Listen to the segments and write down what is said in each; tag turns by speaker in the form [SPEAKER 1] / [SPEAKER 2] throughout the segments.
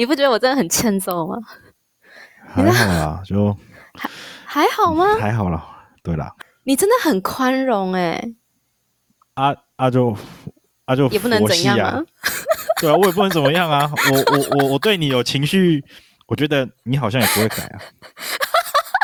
[SPEAKER 1] 你不觉得我真的很欠揍吗？
[SPEAKER 2] 还好啦，就
[SPEAKER 1] 还还好吗？
[SPEAKER 2] 还好啦，对啦。
[SPEAKER 1] 你真的很宽容哎、欸。
[SPEAKER 2] 啊啊就啊就、啊、
[SPEAKER 1] 也不能怎样啊。
[SPEAKER 2] 对啊，我也不能怎么样啊。我我我我对你有情绪，我觉得你好像也不会改啊。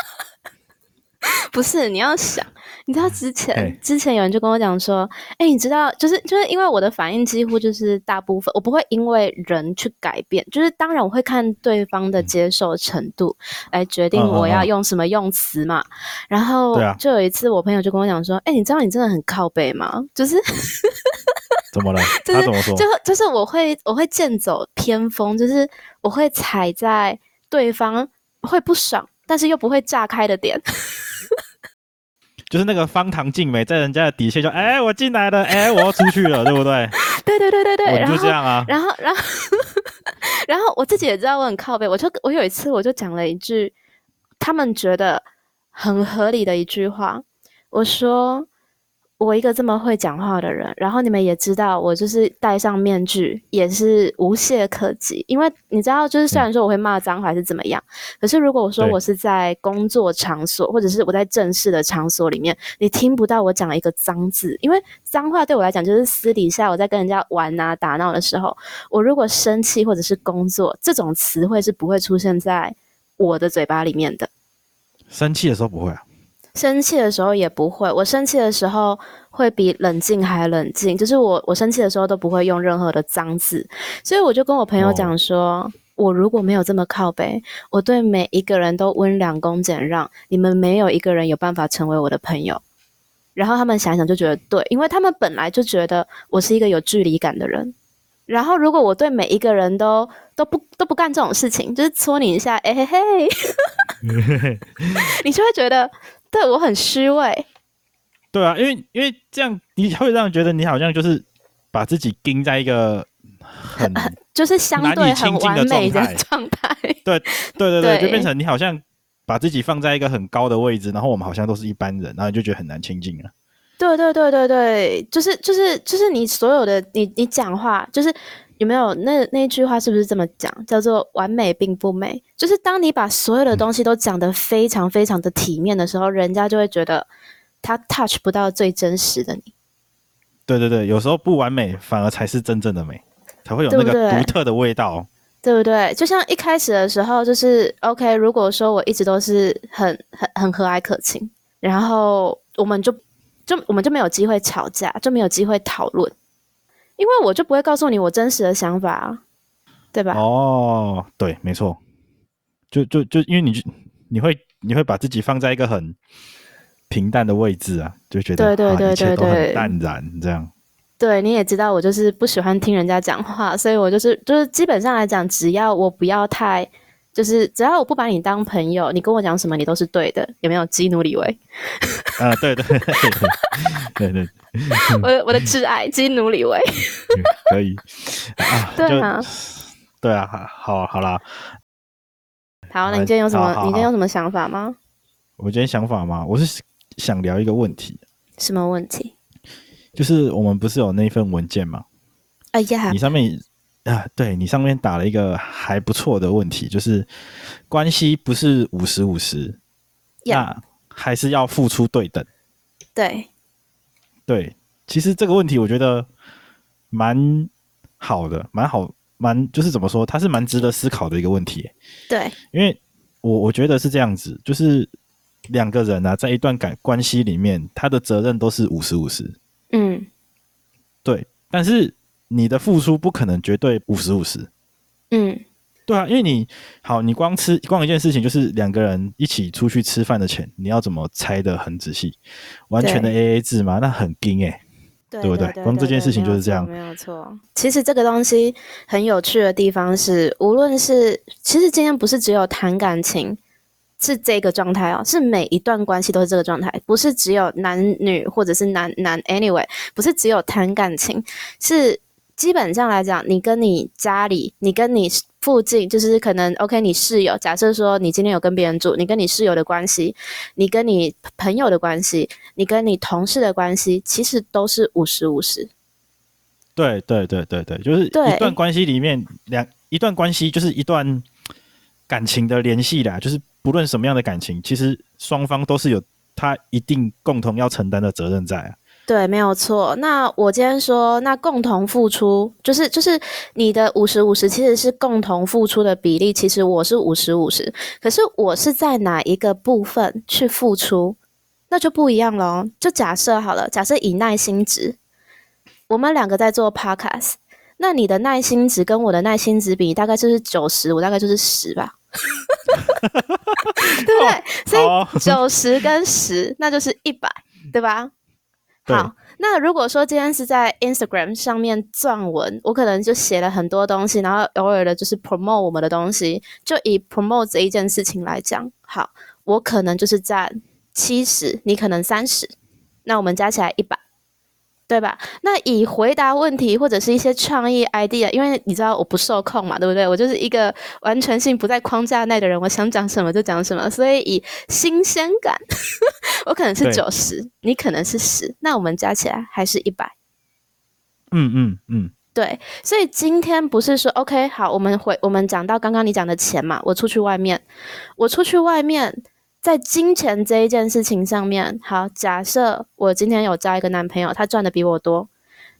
[SPEAKER 1] 不是，你要想。你知道之前、欸、之前有人就跟我讲说，哎、欸，你知道，就是就是因为我的反应几乎就是大部分，我不会因为人去改变，就是当然我会看对方的接受程度来决定我要用什么用词嘛。嗯嗯嗯，然后就有一次我朋友就跟我讲说，哎、欸，你知道你真的很靠背吗？就是
[SPEAKER 2] 怎么了？
[SPEAKER 1] 就是、
[SPEAKER 2] 他怎么说？
[SPEAKER 1] 就就是我会我会剑走偏锋，就是我会踩在对方会不爽，但是又不会炸开的点。
[SPEAKER 2] 就是那个方糖静美在人家的底线就哎、欸，我进来了，哎、欸，我要出去了，对不对？
[SPEAKER 1] 对对对对对，
[SPEAKER 2] 就这样啊。
[SPEAKER 1] 然后然后然后，然后我自己也知道我很靠北，我就我有一次我就讲了一句他们觉得很合理的一句话，我说。我一个这么会讲话的人，然后你们也知道，我就是戴上面具也是无懈可击。因为你知道，就是虽然说我会骂脏话还是怎么样，可是如果我说我是在工作场所，或者是我在正式的场所里面，你听不到我讲一个脏字，因为脏话对我来讲就是私底下我在跟人家玩啊打闹的时候，我如果生气或者是工作，这种词汇是不会出现在我的嘴巴里面的。
[SPEAKER 2] 生气的时候不会啊。
[SPEAKER 1] 生气的时候也不会，我生气的时候会比冷静还冷静，就是我我生气的时候都不会用任何的脏字，所以我就跟我朋友讲说，哦、我如果没有这么靠北，我对每一个人都温良恭俭让，你们没有一个人有办法成为我的朋友。然后他们想想就觉得对，因为他们本来就觉得我是一个有距离感的人。然后如果我对每一个人都都不都不干这种事情，就是搓你一下，哎嘿嘿，你就会觉得。对，我很虚伪。
[SPEAKER 2] 对啊，因为因为这样你会让人觉得你好像就是把自己钉在一个很
[SPEAKER 1] 就是相对很完美的状态。
[SPEAKER 2] 对对对对，就变成你好像把自己放在一个很高的位置，然后我们好像都是一般人，然后你就觉得很难亲近了。
[SPEAKER 1] 对对对对对，就是就是就是你所有的你你讲话就是。有没有那那句话是不是这么讲？叫做“完美并不美”，就是当你把所有的东西都讲得非常非常的体面的时候，嗯、人家就会觉得他 touch 不到最真实的你。
[SPEAKER 2] 对对对，有时候不完美反而才是真正的美，才会有那个独特的味道，
[SPEAKER 1] 对不对？对不对？就像一开始的时候，就是 OK。如果说我一直都是很很很和蔼可亲，然后我们就就我们就没有机会吵架，就没有机会讨论。因为我就不会告诉你我真实的想法，对吧？
[SPEAKER 2] 哦，对，没错，就就就因为你你会你会把自己放在一个很平淡的位置啊，就觉得对对对对对，淡然这样。
[SPEAKER 1] 对，你也知道我就是不喜欢听人家讲话，所以我就是就是基本上来讲，只要我不要太。就是只要我不把你当朋友，你跟我讲什么你都是对的，有没有？基努里维？
[SPEAKER 2] 啊，对对对对对，对对
[SPEAKER 1] 我的我的挚爱基努里维，
[SPEAKER 2] 可以啊，对啊，对啊，好，好啦，
[SPEAKER 1] 好，那你今天有什么？你今天有什么想法吗？
[SPEAKER 2] 我今天想法吗？我是想聊一个问题。
[SPEAKER 1] 什么问题？
[SPEAKER 2] 就是我们不是有那份文件吗？
[SPEAKER 1] 哎呀，
[SPEAKER 2] 你上面。啊，对，你上面打了一个还不错的问题，就是关系不是五十五十，那还是要付出对等。
[SPEAKER 1] 对，
[SPEAKER 2] 对，其实这个问题我觉得蛮好的，蛮好，蛮就是怎么说，它是蛮值得思考的一个问题。
[SPEAKER 1] 对，
[SPEAKER 2] 因为我我觉得是这样子，就是两个人啊，在一段感关系里面，他的责任都是五十五十。
[SPEAKER 1] 嗯，
[SPEAKER 2] 对，但是。你的付出不可能绝对五十五十，
[SPEAKER 1] 嗯，
[SPEAKER 2] 对啊，因为你好，你光吃光一件事情就是两个人一起出去吃饭的钱，你要怎么猜的很仔细？完全的 AA 制嘛？那很惊哎，对不对？光这件事情就是这样，
[SPEAKER 1] 没有错。其实这个东西很有趣的地方是，无论是其实今天不是只有谈感情是这个状态哦，是每一段关系都是这个状态，不是只有男女或者是男男 anyway，不是只有谈感情是。基本上来讲，你跟你家里，你跟你附近，就是可能 OK，你室友。假设说你今天有跟别人住，你跟你室友的关系，你跟你朋友的关系，你跟你同事的关系，其实都是五十五十。
[SPEAKER 2] 对对对对对，就是一段关系里面两一段关系就是一段感情的联系啦，就是不论什么样的感情，其实双方都是有他一定共同要承担的责任在啊。
[SPEAKER 1] 对，没有错。那我今天说，那共同付出，就是就是你的五十五十，其实是共同付出的比例。其实我是五十五十，可是我是在哪一个部分去付出，那就不一样喽。就假设好了，假设以耐心值，我们两个在做 podcast，那你的耐心值跟我的耐心值比，大概就是九十，我大概就是十吧，对不对？哦、所以九十跟十，那就是一百，对吧？好，那如果说今天是在 Instagram 上面撰文，我可能就写了很多东西，然后偶尔的就是 promote 我们的东西。就以 promote 这一件事情来讲，好，我可能就是占七十，你可能三十，那我们加起来一百。对吧？那以回答问题或者是一些创意 idea，因为你知道我不受控嘛，对不对？我就是一个完全性不在框架内的人，我想讲什么就讲什么。所以以新鲜感，我可能是九十，你可能是十，那我们加起来还是一百。
[SPEAKER 2] 嗯嗯嗯，
[SPEAKER 1] 对。所以今天不是说 OK 好，我们回我们讲到刚刚你讲的钱嘛，我出去外面，我出去外面。在金钱这一件事情上面，好，假设我今天有交一个男朋友，他赚的比我多，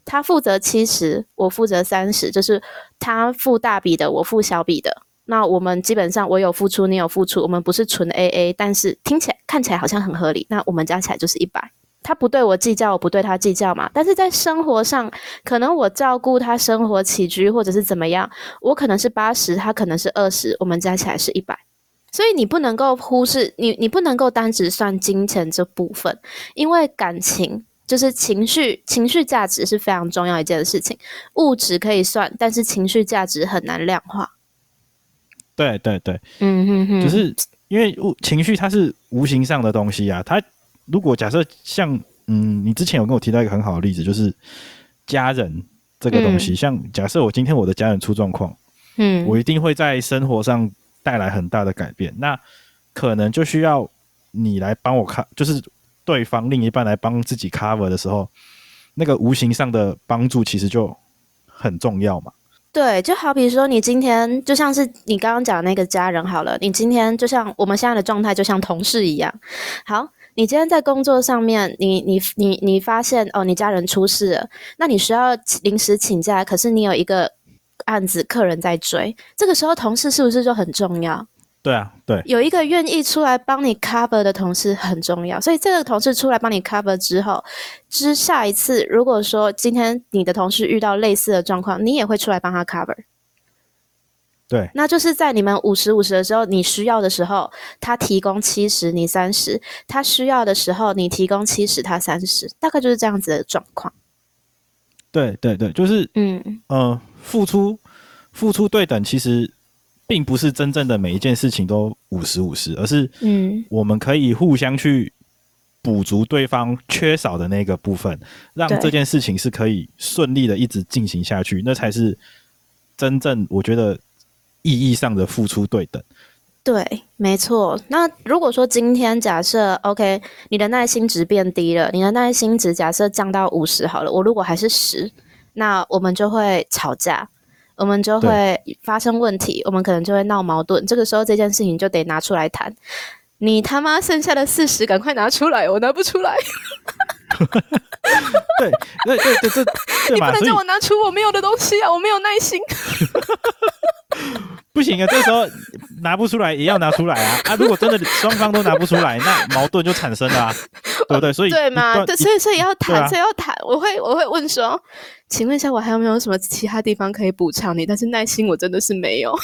[SPEAKER 1] 他负责七十，我负责三十，就是他付大笔的，我付小笔的。那我们基本上我有付出，你有付出，我们不是纯 AA，但是听起来看起来好像很合理。那我们加起来就是一百，他不对我计较，我不对他计较嘛。但是在生活上，可能我照顾他生活起居或者是怎么样，我可能是八十，他可能是二十，我们加起来是一百。所以你不能够忽视你，你不能够单只算金钱这部分，因为感情就是情绪，情绪价值是非常重要一件事情。物质可以算，但是情绪价值很难量化。
[SPEAKER 2] 对对对，
[SPEAKER 1] 嗯哼哼，
[SPEAKER 2] 就是因为物情绪它是无形上的东西啊。它如果假设像嗯，你之前有跟我提到一个很好的例子，就是家人这个东西，嗯、像假设我今天我的家人出状况，嗯，我一定会在生活上。带来很大的改变，那可能就需要你来帮我看，就是对方另一半来帮自己 cover 的时候，那个无形上的帮助其实就很重要嘛。
[SPEAKER 1] 对，就好比说，你今天就像是你刚刚讲的那个家人好了，你今天就像我们现在的状态，就像同事一样。好，你今天在工作上面，你你你你发现哦，你家人出事了，那你需要临时请假，可是你有一个。案子客人在追，这个时候同事是不是就很重要？
[SPEAKER 2] 对啊，对，
[SPEAKER 1] 有一个愿意出来帮你 cover 的同事很重要。所以这个同事出来帮你 cover 之后，之下一次如果说今天你的同事遇到类似的状况，你也会出来帮他 cover。
[SPEAKER 2] 对，
[SPEAKER 1] 那就是在你们五十五十的时候，你需要的时候，他提供七十，你三十；他需要的时候，你提供七十，他三十，大概就是这样子的状况。
[SPEAKER 2] 对对对，就是嗯呃。付出，付出对等，其实并不是真正的每一件事情都五十五十，而是嗯，我们可以互相去补足对方缺少的那个部分，让这件事情是可以顺利的一直进行下去，那才是真正我觉得意义上的付出对等。
[SPEAKER 1] 对，没错。那如果说今天假设 OK，你的耐心值变低了，你的耐心值假设降到五十好了，我如果还是十。那我们就会吵架，我们就会发生问题，我们可能就会闹矛盾。这个时候这件事情就得拿出来谈。你他妈剩下的四十，赶快拿出来，我拿不出来。
[SPEAKER 2] 对，对对对，这
[SPEAKER 1] 你不能叫我拿出我没有的东西啊！我没有耐心。
[SPEAKER 2] 不行啊，这时候拿不出来也要拿出来啊！啊，如果真的双方都拿不出来，那矛盾就产生了啊，对不对？所以
[SPEAKER 1] 对嘛？对，所以所以要谈，啊、所以要谈。我会我会问说，请问一下，我还有没有什么其他地方可以补偿你？但是耐心我真的是没有。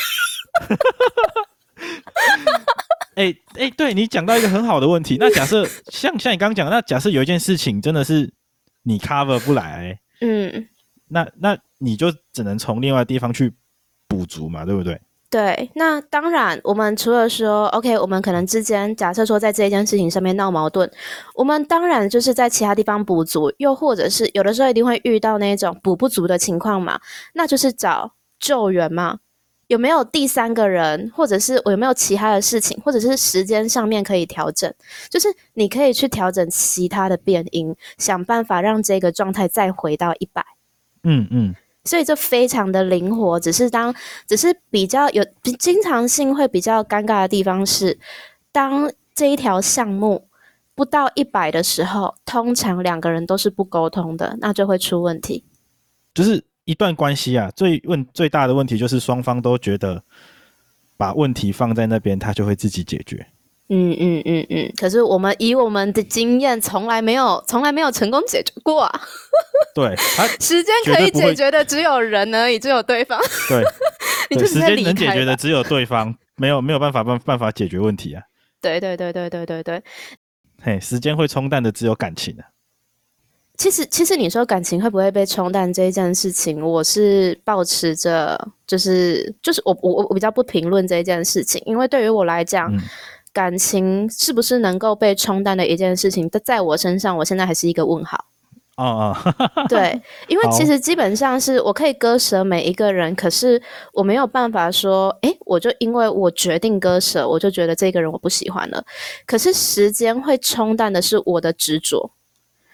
[SPEAKER 2] 哎哎、对你讲到一个很好的问题。那假设 像像你刚刚讲，那假设有一件事情真的是你 cover 不来，嗯，那那你就只能从另外地方去补足嘛，对不对？
[SPEAKER 1] 对，那当然，我们除了说 OK，我们可能之间假设说在这一件事情上面闹矛盾，我们当然就是在其他地方补足，又或者是有的时候一定会遇到那种补不足的情况嘛，那就是找救援嘛，有没有第三个人，或者是我有没有其他的事情，或者是时间上面可以调整，就是你可以去调整其他的变音，想办法让这个状态再回到一百。
[SPEAKER 2] 嗯嗯。
[SPEAKER 1] 所以就非常的灵活。只是当只是比较有经常性会比较尴尬的地方是，当这一条项目不到一百的时候，通常两个人都是不沟通的，那就会出问题。
[SPEAKER 2] 就是一段关系啊，最问最大的问题就是双方都觉得把问题放在那边，他就会自己解决。
[SPEAKER 1] 嗯嗯嗯嗯，可是我们以我们的经验，从来没有从来没有成功解决过啊。
[SPEAKER 2] 对，
[SPEAKER 1] 时间可以解决的只有人而已，只有对方。
[SPEAKER 2] 对，你就时间能解决的只有对方，没有没有办法办办法解决问题啊。
[SPEAKER 1] 对对对对对对对。
[SPEAKER 2] 嘿，时间会冲淡的只有感情啊。
[SPEAKER 1] 其实其实你说感情会不会被冲淡这一件事情，我是保持着，就是就是我我我比较不评论这一件事情，因为对于我来讲。嗯感情是不是能够被冲淡的一件事情？在我身上，我现在还是一个问号。
[SPEAKER 2] 哦哦，
[SPEAKER 1] 对，因为其实基本上是我可以割舍每一个人，可是我没有办法说，诶，我就因为我决定割舍，我就觉得这个人我不喜欢了。可是时间会冲淡的是我的执着。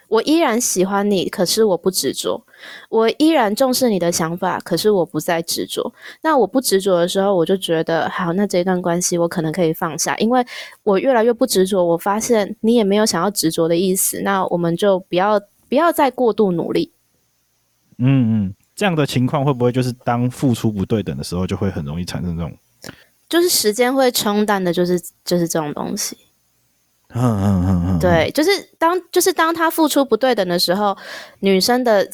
[SPEAKER 1] 我依然喜欢你，可是我不执着；我依然重视你的想法，可是我不再执着。那我不执着的时候，我就觉得好，那这一段关系我可能可以放下，因为我越来越不执着。我发现你也没有想要执着的意思，那我们就不要不要再过度努力。
[SPEAKER 2] 嗯嗯，这样的情况会不会就是当付出不对等的时候，就会很容易产生这种，
[SPEAKER 1] 就是时间会冲淡的，就是就是这种东西。
[SPEAKER 2] 嗯嗯嗯嗯，
[SPEAKER 1] 对，就是当就是当他付出不对等的时候，女生的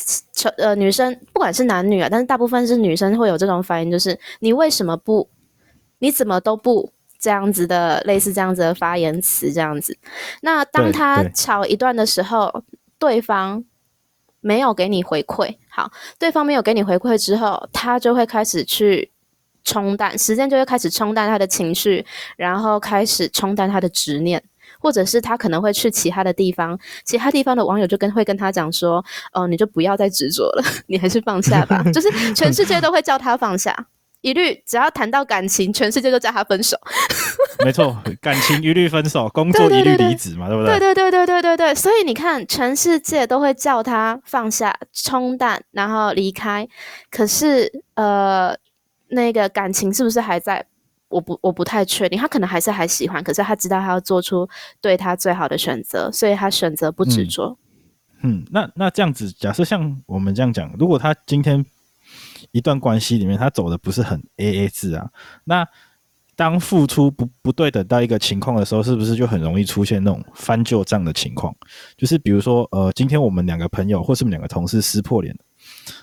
[SPEAKER 1] 呃女生不管是男女啊，但是大部分是女生会有这种反应，就是你为什么不，你怎么都不这样子的，类似这样子的发言词这样子。那当他吵一段的时候，对，对方没有给你回馈，好，对方没有给你回馈之后，他就会开始去冲淡，时间就会开始冲淡他的情绪，然后开始冲淡他的执念。或者是他可能会去其他的地方，其他地方的网友就跟会跟他讲说：“哦，你就不要再执着了，你还是放下吧。”就是全世界都会叫他放下，一律只要谈到感情，全世界都叫他分手。
[SPEAKER 2] 没错，感情一律分手，工作一律离职嘛，对不对？
[SPEAKER 1] 对对对对对对对。所以你看，全世界都会叫他放下、冲淡，然后离开。可是，呃，那个感情是不是还在？我不我不太确定，他可能还是还喜欢，可是他知道他要做出对他最好的选择，所以他选择不执着。
[SPEAKER 2] 嗯，嗯，那那这样子，假设像我们这样讲，如果他今天一段关系里面他走的不是很 AA 制啊，那当付出不不对等到一个情况的时候，是不是就很容易出现那种翻旧账的情况？就是比如说，呃，今天我们两个朋友或是我们两个同事撕破脸，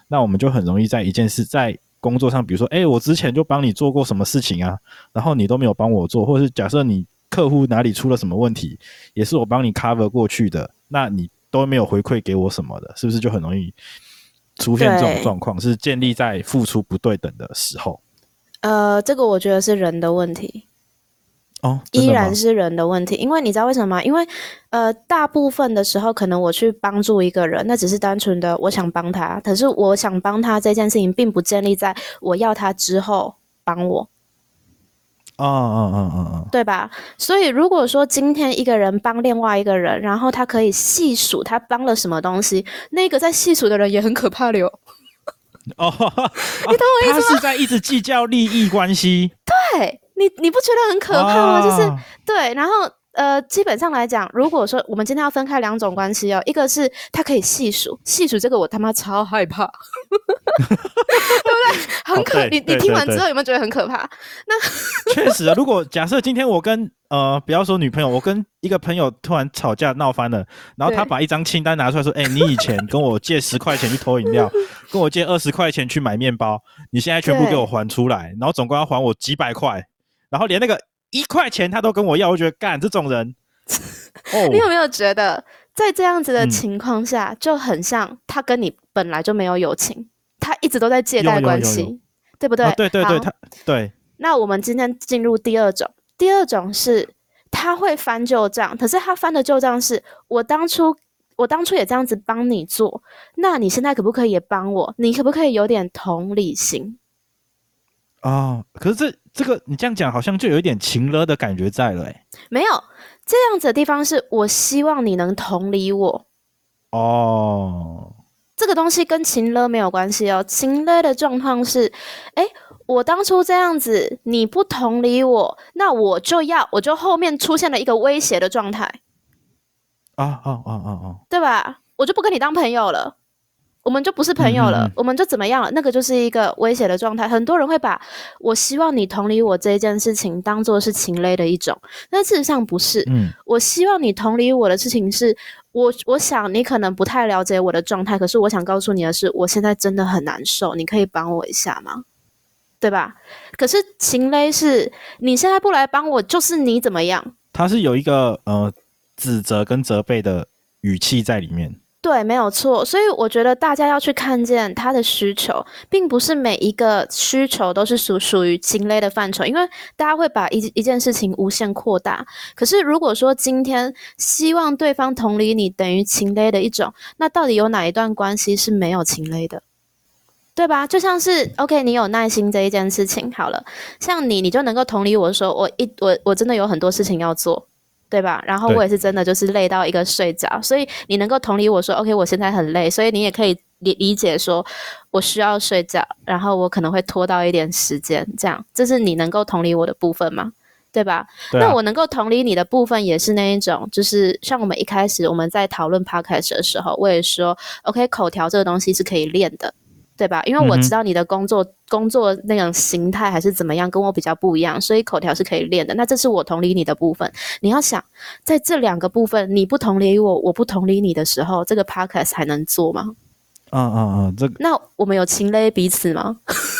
[SPEAKER 2] 那我们就很容易在一件事在。工作上，比如说，哎、欸，我之前就帮你做过什么事情啊，然后你都没有帮我做，或者是假设你客户哪里出了什么问题，也是我帮你 cover 过去的，那你都没有回馈给我什么的，是不是就很容易出现这种状况？是建立在付出不对等的时候。
[SPEAKER 1] 呃，这个我觉得是人的问题。
[SPEAKER 2] 哦，
[SPEAKER 1] 依然是人的问题，因为你知道为什么吗？因为呃，大部分的时候，可能我去帮助一个人，那只是单纯的我想帮他，可是我想帮他这件事情，并不建立在我要他之后帮我。
[SPEAKER 2] 哦哦哦哦哦，
[SPEAKER 1] 对吧？所以如果说今天一个人帮另外一个人，然后他可以细数他帮了什么东西，那个在细数的人也很可怕的哟。
[SPEAKER 2] 哦，你懂我意思吗？他是在一直计较利益关系。
[SPEAKER 1] 对。你你不觉得很可怕吗？就是对，然后呃，基本上来讲，如果说我们今天要分开两种关系哦，一个是他可以细数，细数这个我他妈超害怕，对不对？很可，你你听完之后有没有觉得很可怕？那
[SPEAKER 2] 确实啊，如果假设今天我跟呃，不要说女朋友，我跟一个朋友突然吵架闹翻了，然后他把一张清单拿出来说：“哎、欸，你以前跟我借十块钱去偷饮料，跟我借二十块钱去买面包，你现在全部给我还出来，然后总共要还我几百块。”然后连那个一块钱他都跟我要，我觉得干这种人，哦，
[SPEAKER 1] 你有没有觉得在这样子的情况下，就很像他跟你本来就没有友情，他一直都在借贷关系，对不对？
[SPEAKER 2] 哦、对对对，他对。
[SPEAKER 1] 那我们今天进入第二种，第二种是他会翻旧账，可是他翻的旧账是我当初我当初也这样子帮你做，那你现在可不可以也帮我？你可不可以有点同理心？
[SPEAKER 2] 哦，可是这这个你这样讲，好像就有一点情勒的感觉在了，哎，
[SPEAKER 1] 没有这样子的地方，是我希望你能同理我。
[SPEAKER 2] 哦，
[SPEAKER 1] 这个东西跟情勒没有关系哦。情勒的状况是，哎，我当初这样子，你不同理我，那我就要，我就后面出现了一个威胁的状态。
[SPEAKER 2] 啊啊啊啊啊！
[SPEAKER 1] 对吧？我就不跟你当朋友了。我们就不是朋友了，我们就怎么样了？那个就是一个威胁的状态。很多人会把我希望你同理我这一件事情当做是情勒的一种，但事实上不是。嗯，我希望你同理我的事情是，我我想你可能不太了解我的状态，可是我想告诉你的是，我现在真的很难受，你可以帮我一下吗？对吧？可是情勒是你现在不来帮我，就是你怎么样？
[SPEAKER 2] 他是有一个呃指责跟责备的语气在里面。
[SPEAKER 1] 对，没有错。所以我觉得大家要去看见他的需求，并不是每一个需求都是属属于情勒的范畴，因为大家会把一一件事情无限扩大。可是如果说今天希望对方同理你等于情勒的一种，那到底有哪一段关系是没有情勒的？对吧？就像是 OK，你有耐心这一件事情好了，像你，你就能够同理我说，我一我我真的有很多事情要做。对吧？然后我也是真的就是累到一个睡着，所以你能够同理我说，OK，我现在很累，所以你也可以理理解说我需要睡觉，然后我可能会拖到一点时间，这样，这是你能够同理我的部分吗？对吧？对啊。那我能够同理你的部分也是那一种，就是像我们一开始我们在讨论 Podcast 的时候，我也说，OK，口条这个东西是可以练的。对吧？因为我知道你的工作、嗯、工作那种形态还是怎么样，跟我比较不一样，所以口条是可以练的。那这是我同理你的部分。你要想，在这两个部分，你不同理我，我不同理你的时候，这个 podcast 还能做吗？
[SPEAKER 2] 嗯嗯嗯，这个。
[SPEAKER 1] 那我们有情勒彼此吗？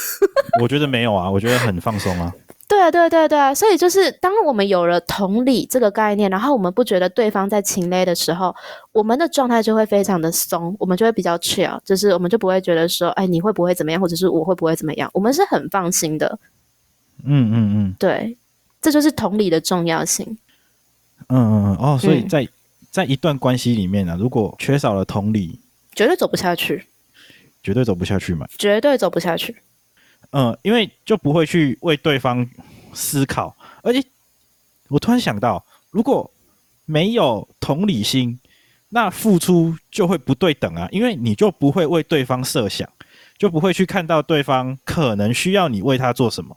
[SPEAKER 2] 我觉得没有啊，我觉得很放松啊。
[SPEAKER 1] 对啊，对对对，所以就是当我们有了同理这个概念，然后我们不觉得对方在情勒的时候，我们的状态就会非常的松，我们就会比较 chill，就是我们就不会觉得说，哎，你会不会怎么样，或者是我会不会怎么样，我们是很放心的。
[SPEAKER 2] 嗯嗯嗯，
[SPEAKER 1] 对，这就是同理的重要性。
[SPEAKER 2] 嗯嗯嗯，哦，所以在、嗯、在一段关系里面呢、啊，如果缺少了同理，
[SPEAKER 1] 绝对走不下去，
[SPEAKER 2] 绝对走不下去嘛，
[SPEAKER 1] 绝对走不下去。
[SPEAKER 2] 嗯，因为就不会去为对方思考，而且我突然想到，如果没有同理心，那付出就会不对等啊，因为你就不会为对方设想，就不会去看到对方可能需要你为他做什么。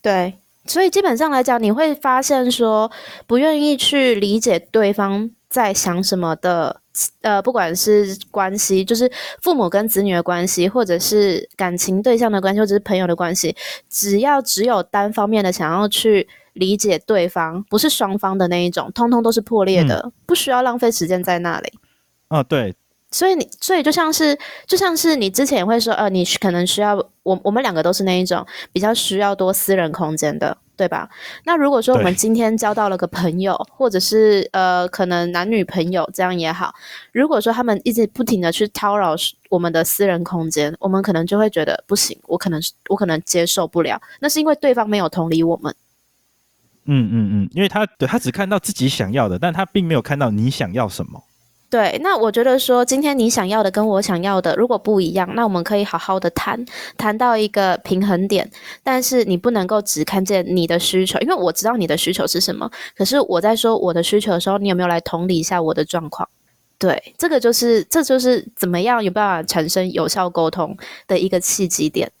[SPEAKER 1] 对，所以基本上来讲，你会发现说，不愿意去理解对方在想什么的。呃，不管是关系，就是父母跟子女的关系，或者是感情对象的关系，或者是朋友的关系，只要只有单方面的想要去理解对方，不是双方的那一种，通通都是破裂的，嗯、不需要浪费时间在那里。
[SPEAKER 2] 哦，对。
[SPEAKER 1] 所以你，所以就像是，就像是你之前也会说，呃，你可能需要我，我们两个都是那一种比较需要多私人空间的。对吧？那如果说我们今天交到了个朋友，或者是呃，可能男女朋友这样也好，如果说他们一直不停的去叨扰我们的私人空间，我们可能就会觉得不行，我可能我可能接受不了。那是因为对方没有同理我们。
[SPEAKER 2] 嗯嗯嗯，因为他对他只看到自己想要的，但他并没有看到你想要什么。
[SPEAKER 1] 对，那我觉得说，今天你想要的跟我想要的如果不一样，那我们可以好好的谈，谈到一个平衡点。但是你不能够只看见你的需求，因为我知道你的需求是什么。可是我在说我的需求的时候，你有没有来同理一下我的状况？对，这个就是，这就是怎么样有办法产生有效沟通的一个契机点。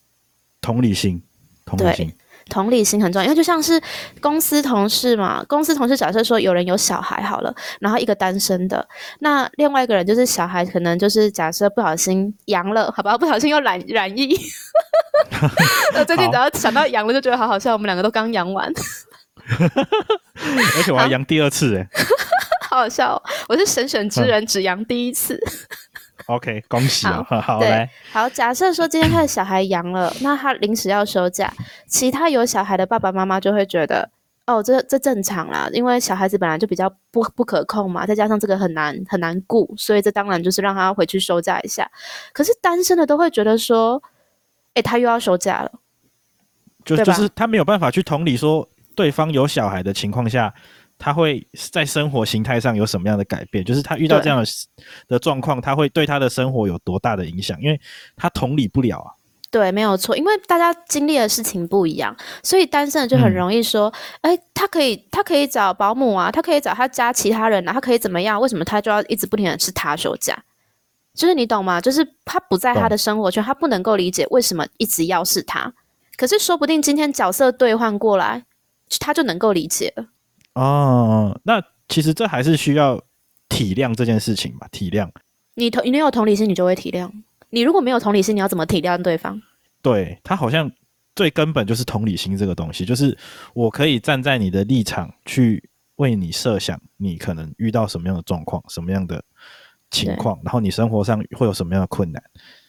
[SPEAKER 2] 同理心，同理心。
[SPEAKER 1] 同理心很重要，因为就像是公司同事嘛，公司同事假设说有人有小孩好了，然后一个单身的，那另外一个人就是小孩，可能就是假设不小心阳了，好吧，不小心又染染疫，我最近只要想到阳了就觉得好好笑，我们两个都刚阳完，
[SPEAKER 2] 而且我还阳第二次哎，
[SPEAKER 1] 好好笑，我是神选之人，只阳第一次。
[SPEAKER 2] OK，恭喜啊！好，来，
[SPEAKER 1] 好，假设说今天他的小孩阳了，那他临时要休假，其他有小孩的爸爸妈妈就会觉得，哦，这这正常啦，因为小孩子本来就比较不不可控嘛，再加上这个很难很难顾，所以这当然就是让他回去休假一下。可是单身的都会觉得说，哎，他又要休假了，
[SPEAKER 2] 就就是他没有办法去同理说对方有小孩的情况下。他会在生活形态上有什么样的改变？就是他遇到这样的的状况，他会对他的生活有多大的影响？因为他同理不了啊。
[SPEAKER 1] 对，没有错，因为大家经历的事情不一样，所以单身的就很容易说：“哎、嗯，他可以，他可以找保姆啊，他可以找他家其他人啊，他可以怎么样？为什么他就要一直不停的是他休假？”就是你懂吗？就是他不在他的生活圈，他不能够理解为什么一直要是他。可是说不定今天角色兑换过来，他就能够理解了。
[SPEAKER 2] 哦，那其实这还是需要体谅这件事情吧？体谅。
[SPEAKER 1] 你同你有同理心，你就会体谅。你如果没有同理心，你要怎么体谅对方？
[SPEAKER 2] 对，他好像最根本就是同理心这个东西，就是我可以站在你的立场去为你设想，你可能遇到什么样的状况，什么样的情况，然后你生活上会有什么样的困难。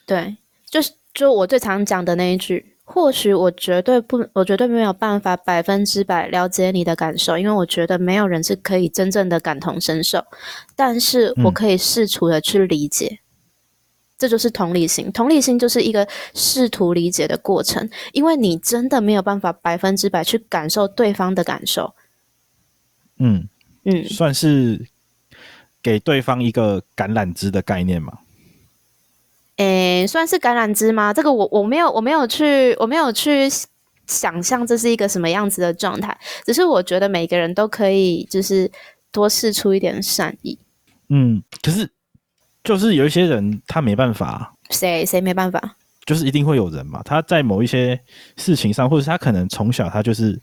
[SPEAKER 1] 对，就是就我最常讲的那一句。或许我绝对不，我绝对没有办法百分之百了解你的感受，因为我觉得没有人是可以真正的感同身受。但是我可以试图的去理解，嗯，这就是同理心。同理心就是一个试图理解的过程，因为你真的没有办法百分之百去感受对方的感受。
[SPEAKER 2] 嗯嗯，算是给对方一个橄榄枝的概念嘛。
[SPEAKER 1] 诶，算是橄榄枝吗？这个我我没有我没有去我没有去想象这是一个什么样子的状态。只是我觉得每个人都可以就是多试出一点善意。
[SPEAKER 2] 嗯，可是就是有一些人他没办法。
[SPEAKER 1] 谁谁没办法？
[SPEAKER 2] 就是一定会有人嘛，他在某一些事情上，或者是他可能从小他就是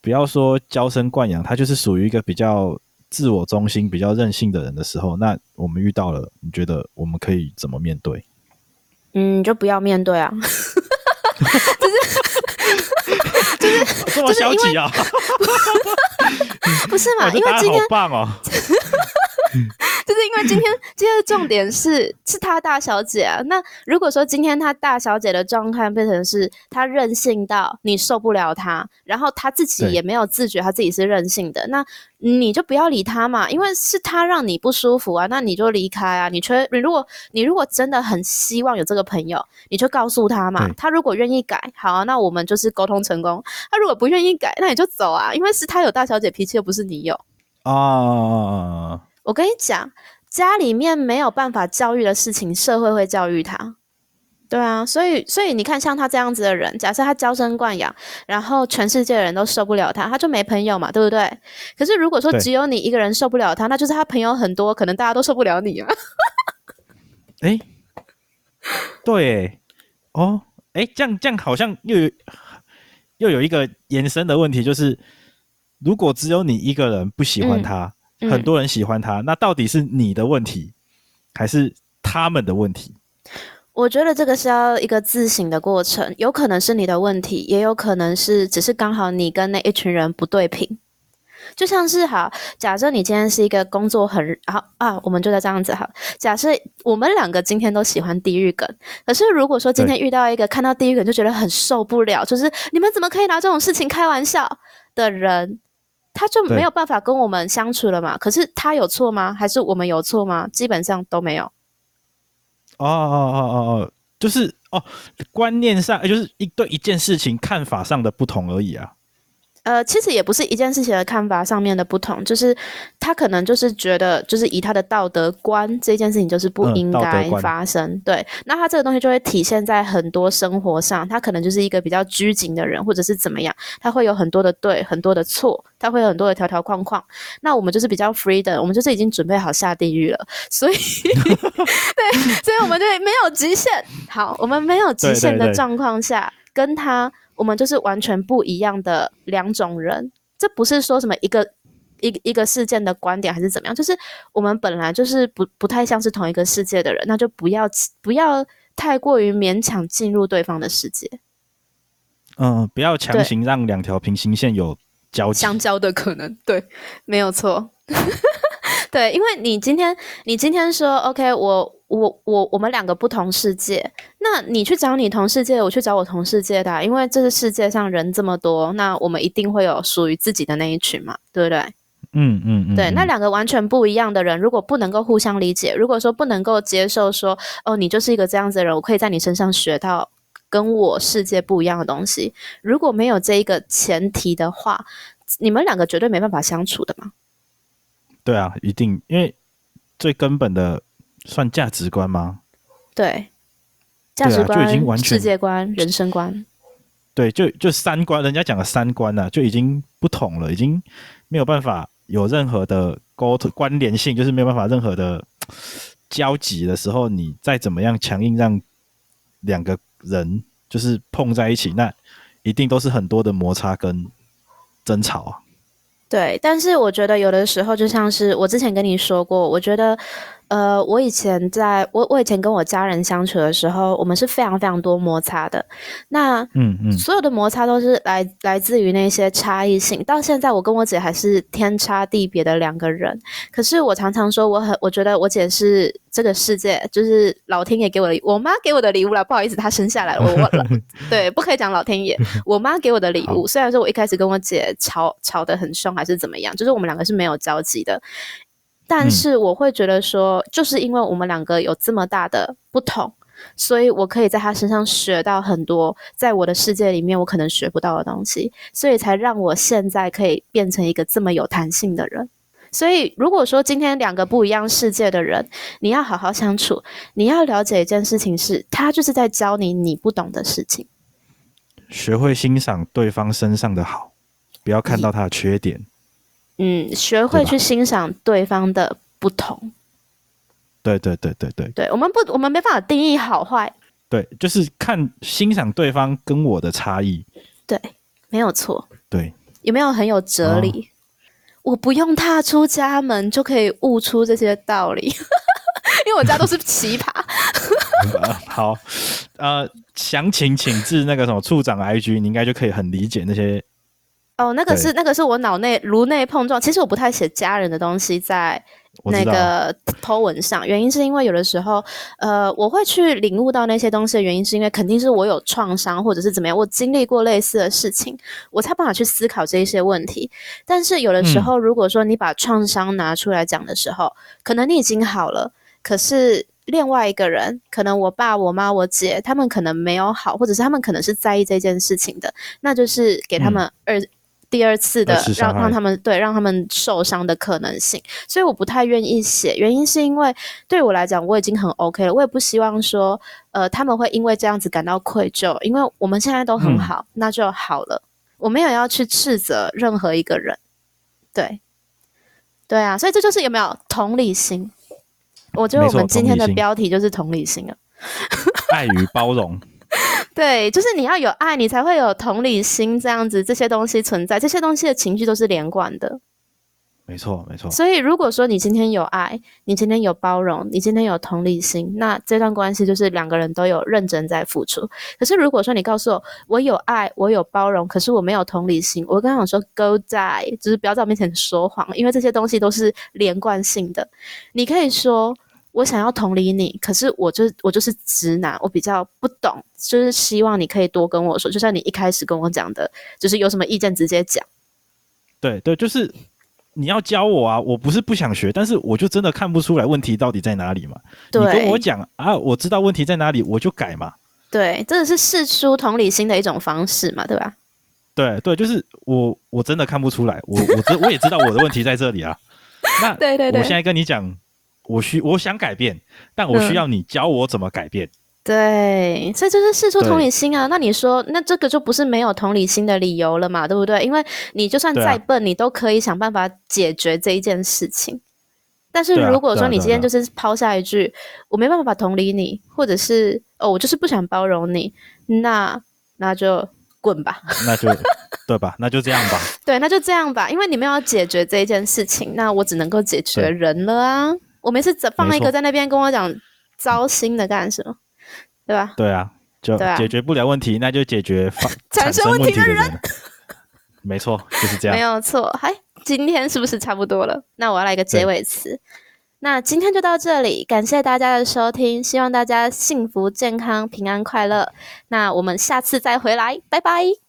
[SPEAKER 2] 不要说娇生惯养，他就是属于一个比较。自我中心、比较任性的人的时候，那我们遇到了，你觉得我们可以怎么面对？
[SPEAKER 1] 嗯，就不要面对啊！就是就是
[SPEAKER 2] 这么消极啊！
[SPEAKER 1] 不是嘛？因为今天
[SPEAKER 2] 好棒哦。
[SPEAKER 1] 就是因为今天今天的重点是是他大小姐啊。那如果说今天他大小姐的状态变成是他任性到你受不了他，然后他自己也没有自觉他自己是任性的，那你就不要理他嘛，因为是他让你不舒服啊，那你就离开啊。你缺你如果你如果真的很希望有这个朋友，你就告诉他嘛。他如果愿意改，好啊，那我们就是沟通成功。他如果不愿意改，那你就走啊，因为是他有大小姐脾气，又不是你有
[SPEAKER 2] 啊。
[SPEAKER 1] 我跟你讲，家里面没有办法教育的事情，社会会教育他。对啊，所以所以你看，像他这样子的人，假设他娇生惯养，然后全世界的人都受不了他，他就没朋友嘛，对不对？可是如果说只有你一个人受不了他，那就是他朋友很多，可能大家都受不了你啊。
[SPEAKER 2] 哎，对，哦，哎，这样这样好像又有又有一个延伸的问题，就是如果只有你一个人不喜欢他。嗯很多人喜欢他，嗯，那到底是你的问题，还是他们的问题？
[SPEAKER 1] 我觉得这个是要一个自省的过程，有可能是你的问题，也有可能是只是刚好你跟那一群人不对频。就像是好，假设你今天是一个工作很好啊，我们就在这样子好。假设我们两个今天都喜欢地狱梗，可是如果说今天遇到一个看到地狱梗就觉得很受不了，就是你们怎么可以拿这种事情开玩笑的人？他就没有办法跟我们相处了嘛？可是他有错吗？还是我们有错吗？基本上都没有。
[SPEAKER 2] 哦哦哦哦哦，就是哦，观念上，就是一对一件事情看法上的不同而已啊。
[SPEAKER 1] 呃，其实也不是一件事情的看法上面的不同，就是他可能就是觉得，就是以他的道德观，这件事情就是不应该发生。嗯、对，那他这个东西就会体现在很多生活上，他可能就是一个比较拘谨的人，或者是怎么样，他会有很多的对，很多的错，他会有很多的条条框框。那我们就是比较 free 的，我们就是已经准备好下地狱了，所以 对，所以我们就没有极限。好，我们没有极限的状况下，跟他。我们就是完全不一样的两种人，这不是说什么一个一一个事件的观点还是怎么样，就是我们本来就是不不太像是同一个世界的人，那就不要不要太过于勉强进入对方的世界。
[SPEAKER 2] 嗯，不要强行让两条平行线有交
[SPEAKER 1] 相交的可能。对，没有错。对，因为你今天你今天说 OK，我。我我我们两个不同世界，那你去找你同世界，我去找我同世界的啊，因为这个世界上人这么多，那我们一定会有属于自己的那一群嘛，对不对？
[SPEAKER 2] 嗯嗯嗯。
[SPEAKER 1] 对，那两个完全不一样的人，如果不能够互相理解，如果说不能够接受说，哦，你就是一个这样子的人，我可以在你身上学到跟我世界不一样的东西，如果没有这一个前提的话，你们两个绝对没办法相处的嘛。
[SPEAKER 2] 对啊，一定，因为最根本的。算价值观吗？
[SPEAKER 1] 对，价值观、啊、就已经完全世界观、人生观，
[SPEAKER 2] 对，就就三观，人家讲的三观呢、啊，就已经不同了，已经没有办法有任何的沟通关联性，就是没有办法任何的交集的时候，你再怎么样强硬让两个人就是碰在一起，那一定都是很多的摩擦跟争吵啊。
[SPEAKER 1] 对，但是我觉得有的时候就像是我之前跟你说过，我觉得。呃，我以前在我我以前跟我家人相处的时候，我们是非常非常多摩擦的。那嗯嗯，所有的摩擦都是来来自于那些差异性。到现在，我跟我姐还是天差地别的两个人。可是我常常说，我很我觉得我姐是这个世界，就是老天爷给我的，我妈给我的礼物了。不好意思，她生下来了，我忘了。对，不可以讲老天爷，我妈给我的礼物。虽然说我一开始跟我姐吵吵得很凶，还是怎么样，就是我们两个是没有交集的。但是我会觉得说，就是因为我们两个有这么大的不同，所以我可以在他身上学到很多，在我的世界里面我可能学不到的东西，所以才让我现在可以变成一个这么有弹性的人。所以如果说今天两个不一样世界的人，你要好好相处，你要了解一件事情是，他就是在教你你不懂的事情，
[SPEAKER 2] 学会欣赏对方身上的好，不要看到他的缺点。
[SPEAKER 1] 嗯，学会去欣赏对方的不同。
[SPEAKER 2] 对对对对对，
[SPEAKER 1] 对我们不，我们没办法定义好坏。
[SPEAKER 2] 对，就是看欣赏对方跟我的差异。
[SPEAKER 1] 对，没有错。
[SPEAKER 2] 对，
[SPEAKER 1] 有没有很有哲理？哦、我不用踏出家门就可以悟出这些道理，因为我家都是奇葩。
[SPEAKER 2] 呃、好，呃，详情请至那个什么处长 IG，你应该就可以很理解那些。
[SPEAKER 1] 哦，那个是那个是我脑内颅内碰撞。其实我不太写家人的东西在那个 po 文上，原因是因为有的时候，呃，我会去领悟到那些东西的原因，是因为肯定是我有创伤或者是怎么样，我经历过类似的事情，我才办法去思考这一些问题。但是有的时候，如果说你把创伤拿出来讲的时候，嗯，可能你已经好了，可是另外一个人，可能我爸、我妈、我姐，他们可能没有好，或者是他们可能是在意这件事情的，那就是给他们二。嗯第二次的让让他们对让他们受伤的可能性，所以我不太愿意写。原因是因为对我来讲我已经很 OK 了，我也不希望说呃他们会因为这样子感到愧疚，因为我们现在都很好，嗯、那就好了。我没有要去斥责任何一个人，对对啊，所以这就是有没有同理心？我觉得我们今天的标题就是同理心啊，
[SPEAKER 2] 爱与包容。
[SPEAKER 1] 对，就是你要有爱，你才会有同理心，这样子这些东西存在，这些东西的情绪都是连贯的。
[SPEAKER 2] 没错，没错。
[SPEAKER 1] 所以如果说你今天有爱，你今天有包容，你今天有同理心，那这段关系就是两个人都有认真在付出。可是如果说你告诉我，我有爱，我有包容，可是我没有同理心，我刚想说 go die，就是不要在我面前说谎，因为这些东西都是连贯性的。你可以说。我想要同理你，可是我就我就是直男，我比较不懂，就是希望你可以多跟我说，就像你一开始跟我讲的，就是有什么意见直接讲。
[SPEAKER 2] 对对，就是你要教我啊，我不是不想学，但是我就真的看不出来问题到底在哪里嘛。对，你跟我讲啊，我知道问题在哪里，我就改嘛。对，
[SPEAKER 1] 这是试出同理心的一种方式嘛，对吧？
[SPEAKER 2] 对对，就是我我真的看不出来，我我知我也知道我的问题在这里啊。那对对对，我现在跟你讲。我需我想改变，但我需要你教我怎么改变。嗯、
[SPEAKER 1] 对，所以就是释出同理心啊。那你说，那这个就不是没有同理心的理由了嘛？对不对？因为你就算再笨，啊、你都可以想办法解决这一件事情。但是如果说你今天就是抛下一句“啊啊啊啊、我没办法同理你”，或者是“哦，我就是不想包容你”，那那就滚吧。
[SPEAKER 2] 那就对吧？那就这样吧。
[SPEAKER 1] 对，那就这样吧。因为你们要解决这一件事情，那我只能够解决人了啊。我每次放一个在那边跟我讲糟心的干什么，对吧？
[SPEAKER 2] 对啊，就解决不了问题，啊、那就解决
[SPEAKER 1] 产生问题的人。
[SPEAKER 2] 没错，就是这样。
[SPEAKER 1] 没有错。嗨，今天是不是差不多了？那我要来一个结尾词。那今天就到这里，感谢大家的收听，希望大家幸福、健康、平安、快乐。那我们下次再回来，拜拜。